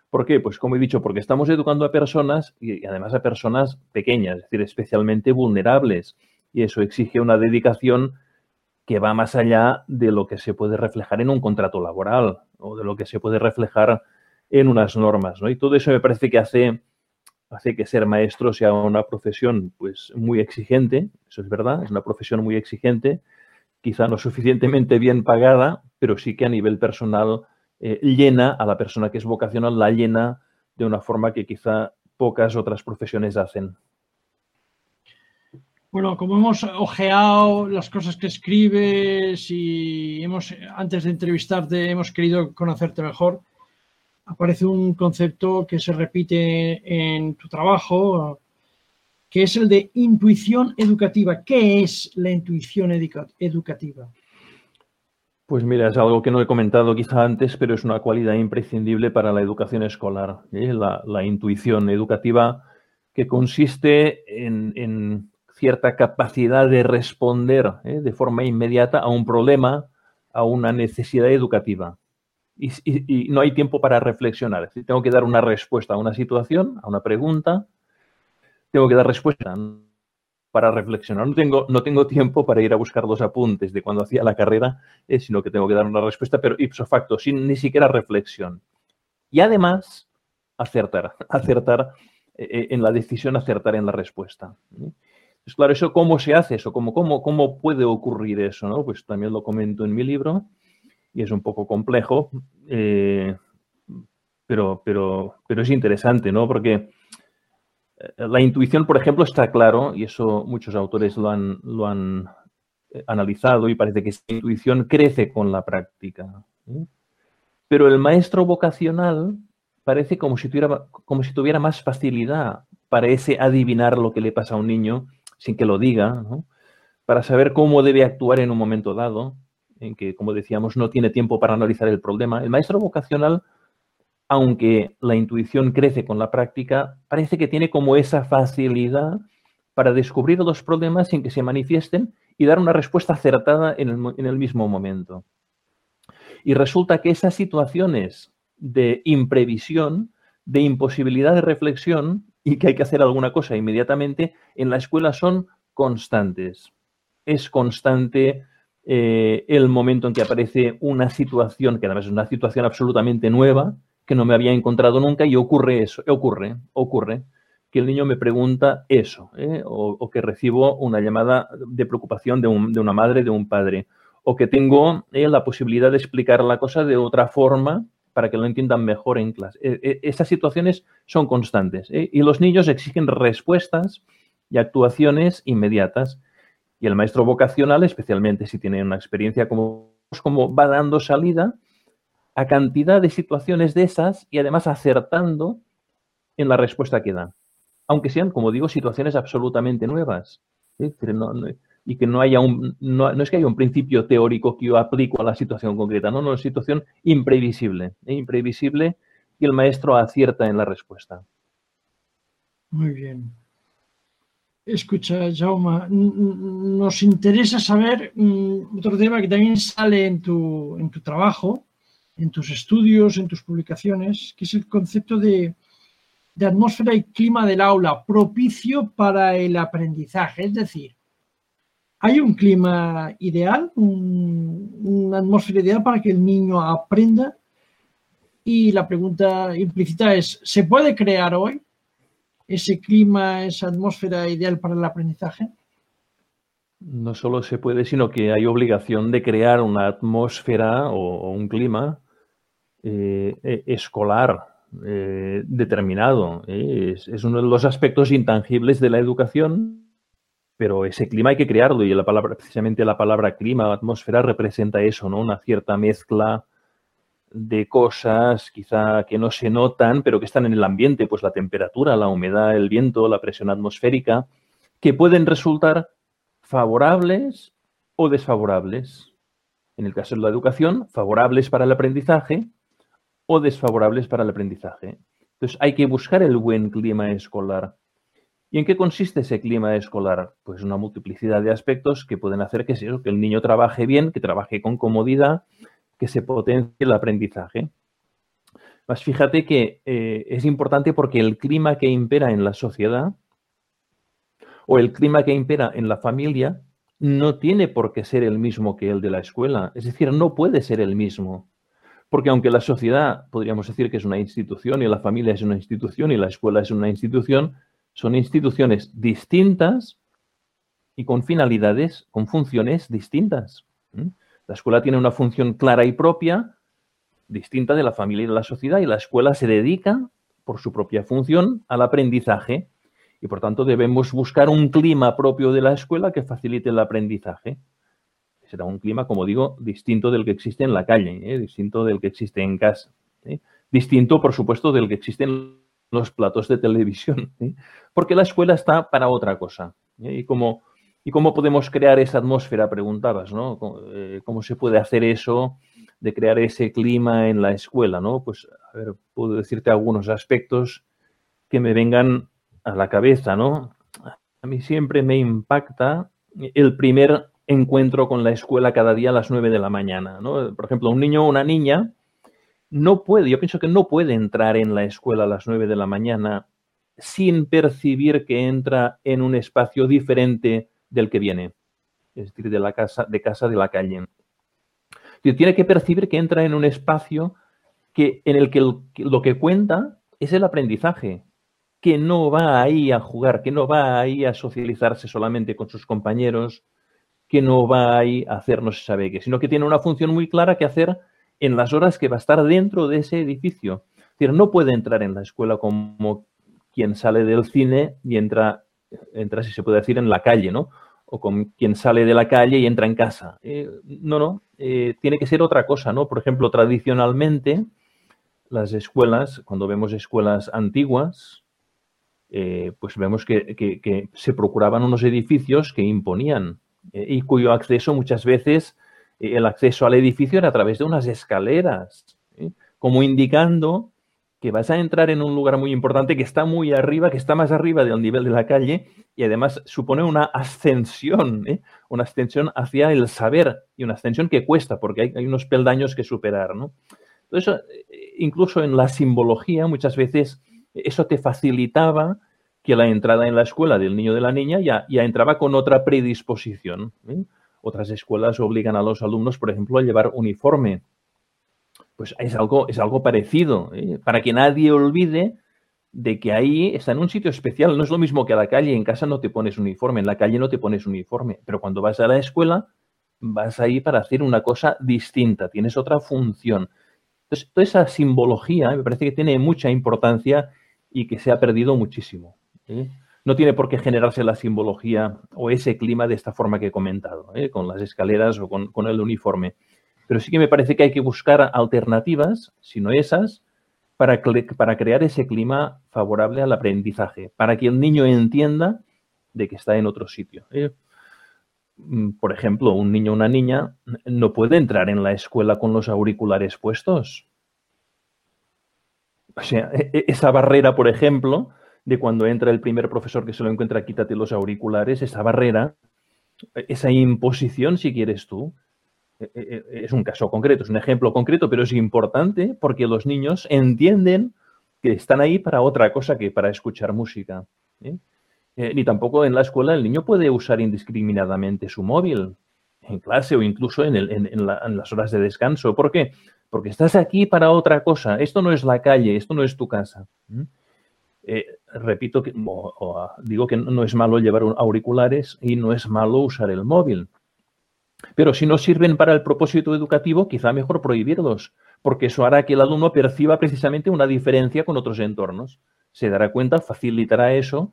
¿Por qué? Pues como he dicho, porque estamos educando a personas y además a personas pequeñas, es decir, especialmente vulnerables. Y eso exige una dedicación que va más allá de lo que se puede reflejar en un contrato laboral o de lo que se puede reflejar en unas normas. ¿no? Y todo eso me parece que hace hace que ser maestro sea una profesión pues muy exigente, eso es verdad, es una profesión muy exigente, quizá no suficientemente bien pagada, pero sí que a nivel personal eh, llena a la persona que es vocacional, la llena de una forma que quizá pocas otras profesiones hacen. Bueno, como hemos ojeado las cosas que escribes y hemos, antes de entrevistarte, hemos querido conocerte mejor, aparece un concepto que se repite en tu trabajo, que es el de intuición educativa. ¿Qué es la intuición educativa? Pues mira, es algo que no he comentado quizá antes, pero es una cualidad imprescindible para la educación escolar. ¿eh? La, intuición educativa que consiste en, cierta capacidad de responder ¿eh? de forma inmediata a un problema, a una necesidad educativa y, no hay tiempo para reflexionar. Es decir, tengo que dar una respuesta a una situación, a una pregunta, tengo que dar respuesta para reflexionar. No tengo, no tengo tiempo para ir a buscar los apuntes de cuando hacía la carrera, eh, sino que tengo que dar una respuesta, pero ipso facto, sin ni siquiera reflexión. Y además, acertar, acertar eh, eh, en la decisión, acertar en la respuesta. Pues claro, eso cómo se hace eso, cómo, cómo, cómo puede ocurrir eso, ¿no? Pues también lo comento en mi libro y es un poco complejo, eh, pero, pero, pero es interesante, ¿no? Porque la intuición, por ejemplo, está claro, y eso muchos autores lo han, lo han eh, analizado, y parece que esta intuición crece con la práctica. Pero el maestro vocacional parece como si, tuviera, como si tuviera más facilidad para adivinar lo que le pasa a un niño sin que lo diga, para saber cómo debe actuar en un momento dado, en que, como decíamos, no tiene tiempo para analizar el problema. El maestro vocacional, aunque la intuición crece con la práctica, parece que tiene como esa facilidad para descubrir los problemas sin que se manifiesten y dar una respuesta acertada en el, mismo momento. Y resulta que esas situaciones de imprevisión, de imposibilidad de reflexión y que hay que hacer alguna cosa inmediatamente, en la escuela son constantes. Es constante eh, el momento en que aparece una situación, que además es una situación absolutamente nueva, que no me había encontrado nunca, y ocurre eso, ocurre, ocurre, que el niño me pregunta eso, ¿eh? o, que recibo una llamada de preocupación de, una madre, de un padre, o que tengo eh, la posibilidad de explicar la cosa de otra forma para que lo entiendan mejor en clase. esas situaciones son constantes y los niños exigen respuestas y actuaciones inmediatas. Y el maestro vocacional, especialmente si tiene una experiencia como, como va dando salida a cantidad de situaciones de esas y además acertando en la respuesta que da. Aunque sean, como digo, situaciones absolutamente nuevas. y que no haya un, no, es que haya un principio teórico que yo aplico a la situación concreta, no, no, es situación imprevisible, ¿eh? imprevisible y el maestro acierta en la respuesta. Muy bien. Escucha, Jauma, nos interesa saber mm, otro tema que también sale en tu, en tu trabajo, en tus estudios, en tus publicaciones, que es el concepto de, atmósfera y clima del aula propicio para el aprendizaje. Es decir, ¿hay un clima ideal, una atmósfera ideal para que el niño aprenda? Y la pregunta implícita es, ¿se puede crear hoy? ese clima, esa atmósfera ideal para el aprendizaje? No solo se puede, sino que hay obligación de crear una atmósfera o, un clima eh, e, escolar eh, determinado. ¿eh? Es, uno de los aspectos intangibles de la educación, pero ese clima hay que crearlo y la palabra, precisamente la palabra clima, atmósfera, representa eso, ¿no? Una cierta mezcla de cosas quizá que no se notan, pero que están en el ambiente, pues la temperatura, la humedad, el viento, la presión atmosférica, que pueden resultar favorables o desfavorables. En el caso de la educación, favorables para el aprendizaje o desfavorables para el aprendizaje. Entonces hay que buscar el buen clima escolar. ¿Y en qué consiste ese clima escolar? Pues una multiplicidad de aspectos que pueden hacer que, que el niño trabaje bien, que trabaje con comodidad, que se potencie el aprendizaje. Más fíjate que eh, es importante porque el clima que impera en la sociedad o el clima que impera en la familia no tiene por qué ser el mismo que el de la escuela. Es decir, no puede ser el mismo. Porque aunque la sociedad, podríamos decir que es una institución y la familia es una institución y la escuela es una institución, son instituciones distintas y con finalidades, con funciones distintas. La escuela tiene una función clara y propia, distinta de la familia y de la sociedad, y la escuela se dedica, por su propia función, al aprendizaje. Y por tanto debemos buscar un clima propio de la escuela que facilite el aprendizaje será un clima, como digo, distinto del que existe en la calle, ¿eh? distinto del que existe en casa. ¿eh? Distinto, por supuesto, del que existe en los platos de televisión, ¿eh? porque la escuela está para otra cosa. ¿Y cómo, ¿Y cómo podemos crear esa atmósfera? Preguntabas, ¿no? ¿Cómo, se puede hacer eso de crear ese clima en la escuela, ¿no? Pues, a ver, puedo decirte algunos aspectos que me vengan a la cabeza, ¿no? A mí siempre me impacta el primer encuentro con la escuela cada día a las 9 de la mañana. ¿no? Por ejemplo, un niño o una niña no puede, yo pienso que no puede entrar en la escuela a las 9 de la mañana sin percibir que entra en un espacio diferente del que viene, es decir, de la casa, de casa de la calle. Tiene que percibir que entra en un espacio que, en el que lo que cuenta es el aprendizaje, que no va ahí a jugar, que no va ahí a socializarse solamente con sus compañeros, que no va a hacer no se sabe qué, sino que tiene una función muy clara que hacer en las horas que va a estar dentro de ese edificio. Es decir, no puede entrar en la escuela como quien sale del cine y entra, entra si se puede decir, en la calle, ¿no? O como quien sale de la calle y entra en casa. Eh, no, no, eh, tiene que ser otra cosa, ¿no? Por ejemplo, tradicionalmente, las escuelas, cuando vemos escuelas antiguas, eh, pues vemos que se procuraban unos edificios que imponían y cuyo acceso muchas veces, eh, el acceso al edificio era a través de unas escaleras, ¿eh? como indicando que vas a entrar en un lugar muy importante que está muy arriba, que está más arriba del nivel de la calle y además supone una ascensión, una ascensión hacia el saber y una ascensión que cuesta porque hay, unos peldaños que superar. ¿no? Entonces, incluso en la simbología muchas veces eso te facilitaba que la entrada en la escuela del niño o de la niña ya, ya entraba con otra predisposición. ¿eh? Otras escuelas obligan a los alumnos, por ejemplo, a llevar uniforme. Pues es algo, es algo parecido, ¿eh? para que nadie olvide de que ahí está en un sitio especial. No es lo mismo que a la calle, en casa no te pones uniforme, en la calle no te pones uniforme, pero cuando vas a la escuela vas ahí para hacer una cosa distinta, tienes otra función. Entonces, toda esa simbología me parece que tiene mucha importancia y que se ha perdido muchísimo. No tiene por qué generarse la simbología o ese clima de esta forma que he comentado, ¿eh? con las escaleras o con, el uniforme. Pero sí que me parece que hay que buscar alternativas, si no esas, para, para crear ese clima favorable al aprendizaje, para que el niño entienda de que está en otro sitio. ¿eh? Mm, por ejemplo, un niño o una niña no puede entrar en la escuela con los auriculares puestos. O sea, e, e, esa barrera, por ejemplo, de cuando entra el primer profesor que se lo encuentra, quítate los auriculares, esa barrera, esa imposición, si quieres tú, e, e, e, es un caso concreto, es un ejemplo concreto, pero es importante porque los niños entienden que están ahí para otra cosa que para escuchar música. ¿eh? Eh, ni tampoco en la escuela el niño puede usar indiscriminadamente su móvil en clase o incluso en, las horas de descanso. ¿Por qué? Porque estás aquí para otra cosa. Esto no es la calle, esto no es tu casa. Repito que digo que no es malo llevar auriculares y no es malo usar el móvil. Pero si no sirven para el propósito educativo, quizá mejor prohibirlos, porque eso hará que el alumno perciba precisamente una diferencia con otros entornos. Se dará cuenta, facilitará eso,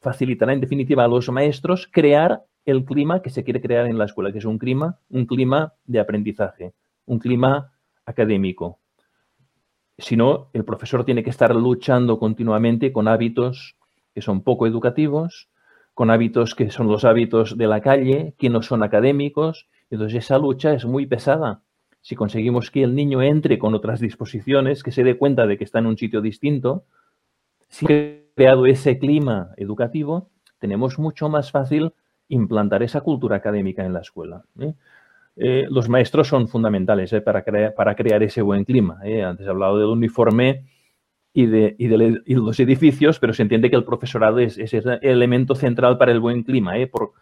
facilitará en definitiva a los maestros crear el clima que se quiere crear en la escuela, que es un clima, un clima de aprendizaje, un clima académico. Si no, el profesor tiene que estar luchando continuamente con hábitos que son poco educativos, con hábitos que son los hábitos de la calle, que no son académicos. Entonces esa lucha es muy pesada. Si conseguimos que el niño entre con otras disposiciones, que se dé cuenta de que está en un sitio distinto, si ha creado ese clima educativo, tenemos mucho más fácil implantar esa cultura académica en la escuela. ¿eh? Eh, los maestros son fundamentales ¿eh? para, para, crear ese buen clima. Antes he hablado del uniforme y de, los edificios, pero se entiende que el profesorado es, ese elemento central para el buen clima. ¿eh? ¿Por,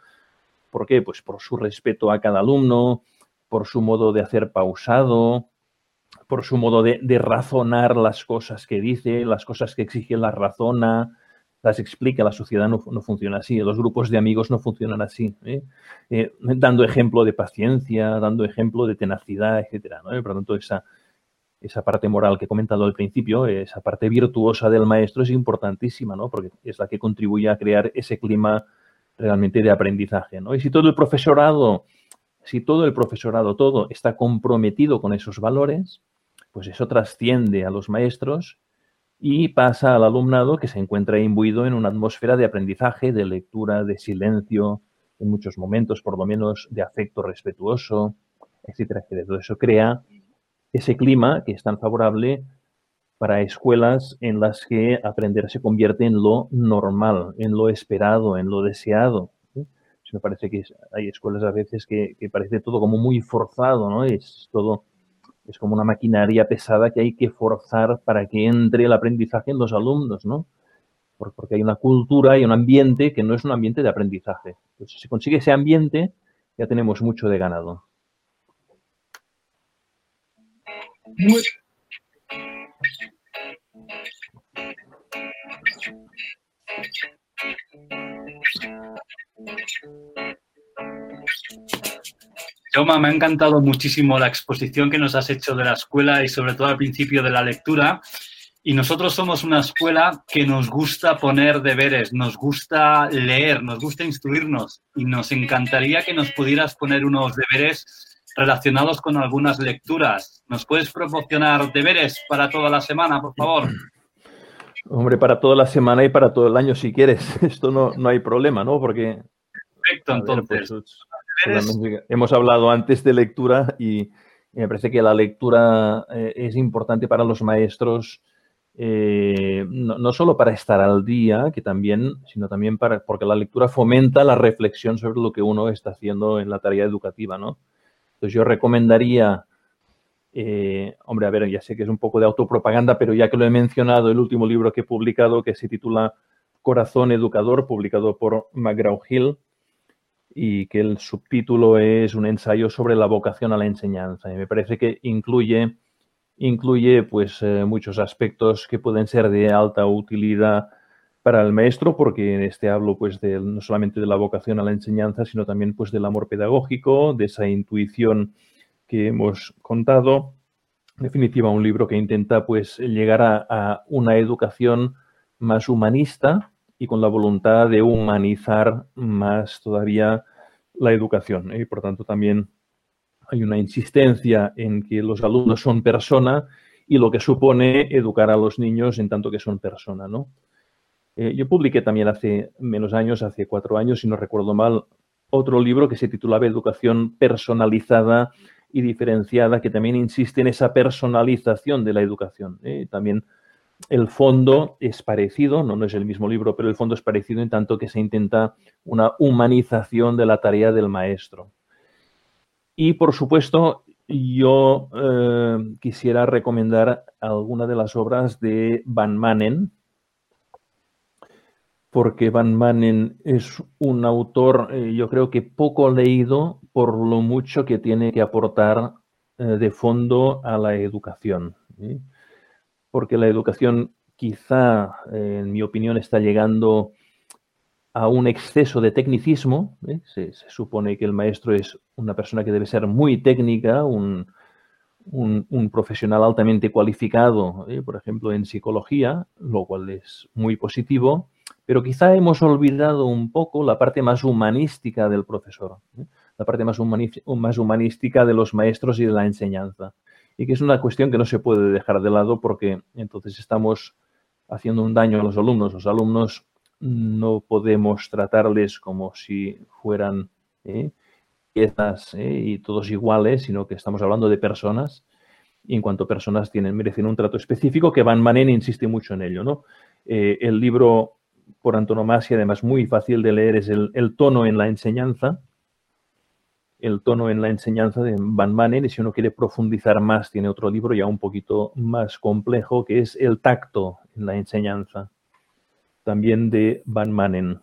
¿Por qué? Pues por su respeto a cada alumno, por su modo de hacer pausado, por su modo de, razonar las cosas que dice, las cosas que exige las razona, las explica. La sociedad no, funciona así, los grupos de amigos no funcionan así. ¿eh? Eh, dando ejemplo de paciencia, dando ejemplo de tenacidad, etcétera. Por lo tanto, esa, esa parte moral que he comentado al principio, esa parte virtuosa del maestro es importantísima, ¿no? Porque es la que contribuye a crear ese clima realmente de aprendizaje, ¿no? Y si todo el profesorado, si todo el profesorado, todo está comprometido con esos valores, pues eso trasciende a los maestros y pasa al alumnado que se encuentra imbuido en una atmósfera de aprendizaje, de lectura, de silencio, en muchos momentos por lo menos de afecto respetuoso, etcétera, etcétera. Todo eso crea ese clima que es tan favorable para escuelas en las que aprender se convierte en lo normal, en lo esperado, en lo deseado. Me parece que hay escuelas a veces que, parece todo como muy forzado, ¿no? Es todo, es como una maquinaria pesada que hay que forzar para que entre el aprendizaje en los alumnos, ¿no? Porque hay una cultura y un ambiente que no es un ambiente de aprendizaje. Entonces, si se consigue ese ambiente, ya tenemos mucho de ganado. Toma, me ha encantado muchísimo la exposición que nos has hecho de la escuela y sobre todo al principio de la lectura. Y nosotros somos una escuela que nos gusta poner deberes, nos gusta leer, nos gusta instruirnos y nos encantaría que nos pudieras poner unos deberes relacionados con algunas lecturas. ¿Nos puedes proporcionar deberes para toda la semana, por favor? Hombre, para toda la semana y para todo el año, si quieres. Esto no, no hay problema, ¿no? Porque... Perfecto, pues, hemos hablado antes de lectura y, me parece que la lectura eh, es importante para los maestros, eh, no, solo para estar al día, que también, sino también para, porque la lectura fomenta la reflexión sobre lo que uno está haciendo en la tarea educativa, ¿no? Entonces yo recomendaría, eh, hombre, a ver, ya sé que es un poco de autopropaganda, pero ya que lo he mencionado, el último libro que he publicado que se titula Corazón Educador, publicado por McGraw-Hill, y que el subtítulo es un ensayo sobre la vocación a la enseñanza. Y me parece que incluye, incluye pues, eh, muchos aspectos que pueden ser de alta utilidad para el maestro, porque en este hablo pues de, no solamente de la vocación a la enseñanza, sino también pues del amor pedagógico, de esa intuición que hemos contado. En definitiva, un libro que intenta pues llegar a, una educación más humanista y con la voluntad de humanizar más todavía la educación. ¿eh? Y por tanto también hay una insistencia en que los alumnos son persona y lo que supone educar a los niños en tanto que son persona, ¿no? Eh, yo publiqué también hace menos años, hace cuatro años, si no recuerdo mal, otro libro que se titulaba Educación personalizada y diferenciada, que también insiste en esa personalización de la educación. ¿eh? También el fondo es parecido, no, es el mismo libro, pero el fondo es parecido en tanto que se intenta una humanización de la tarea del maestro. Y por supuesto, yo eh, quisiera recomendar alguna de las obras de Van Manen, porque Van Manen es un autor, eh, yo creo que poco leído por lo mucho que tiene que aportar eh, de fondo a la educación. Porque la educación quizá, en mi opinión, está llegando a un exceso de tecnicismo. ¿eh? Se, supone que el maestro es una persona que debe ser muy técnica, un, un, profesional altamente cualificado, ¿eh? por ejemplo, en psicología, lo cual es muy positivo, pero quizá hemos olvidado un poco la parte más humanística del profesor, ¿eh? la parte más humanística de los maestros y de la enseñanza. Y que es una cuestión que no se puede dejar de lado porque entonces estamos haciendo un daño a los alumnos. Los alumnos no podemos tratarles como si fueran ¿eh? piezas ¿eh? y todos iguales, sino que estamos hablando de personas y en cuanto a personas tienen, merecen un trato específico, que Van Manen insiste mucho en ello. ¿no? Eh, el libro por antonomasia, además muy fácil de leer, es el, tono en la enseñanza, el tono en la enseñanza de Van Manen, y si uno quiere profundizar más, tiene otro libro ya un poquito más complejo, que es El tacto en la enseñanza también de Van Manen.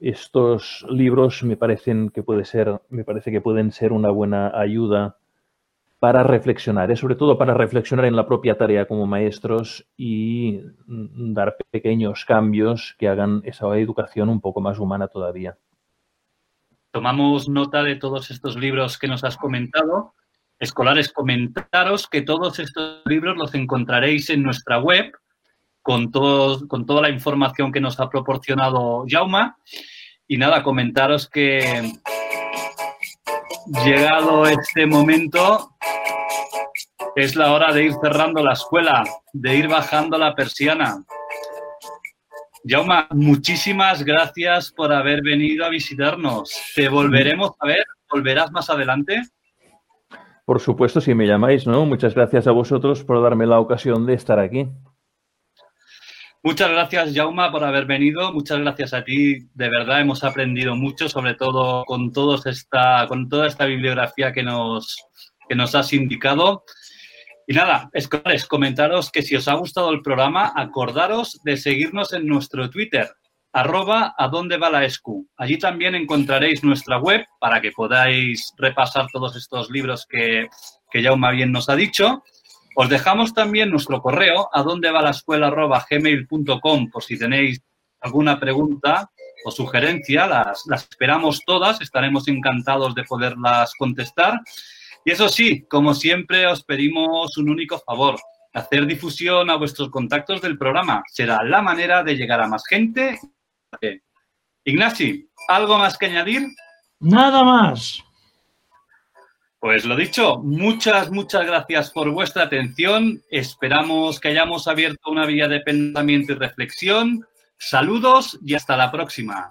Estos libros me parecen que puede ser, me parece que pueden ser una buena ayuda para reflexionar, ¿eh? sobre todo para reflexionar en la propia tarea como maestros y dar pequeños cambios que hagan esa educación un poco más humana todavía. Tomamos nota de todos estos libros que nos has comentado. Escolares, comentaros que todos estos libros los encontraréis en nuestra web, con, con toda la información que nos ha proporcionado Jauma. Y nada, comentaros que llegado este momento es la hora de ir cerrando la escuela, de ir bajando la persiana. Jauma, muchísimas gracias por haber venido a visitarnos. Te volveremos a ver, volverás más adelante. Por supuesto, si me llamáis, ¿no? Muchas gracias a vosotros por darme la ocasión de estar aquí. Muchas gracias, Jauma, por haber venido. Muchas gracias a ti. De verdad, hemos aprendido mucho, sobre todo con, todos esta, con toda esta bibliografía que nos, que nos has indicado. Y nada, escolares, comentaros que si os ha gustado el programa, acordaros de seguirnos en nuestro Twitter, arroba a dónde va la escu. Allí también encontraréis nuestra web para que podáis repasar todos estos libros que, que Jauma bien nos ha dicho. Os dejamos también nuestro correo a donde va la escuela gmail.com por si tenéis alguna pregunta o sugerencia, las, las esperamos todas, estaremos encantados de poderlas contestar. Y eso sí, como siempre, os pedimos un único favor, hacer difusión a vuestros contactos del programa. Será la manera de llegar a más gente. Ignasi, ¿algo más que añadir? Nada más. Pues lo dicho, muchas, muchas gracias por vuestra atención. Esperamos que hayamos abierto una vía de pensamiento y reflexión. Saludos y hasta la próxima.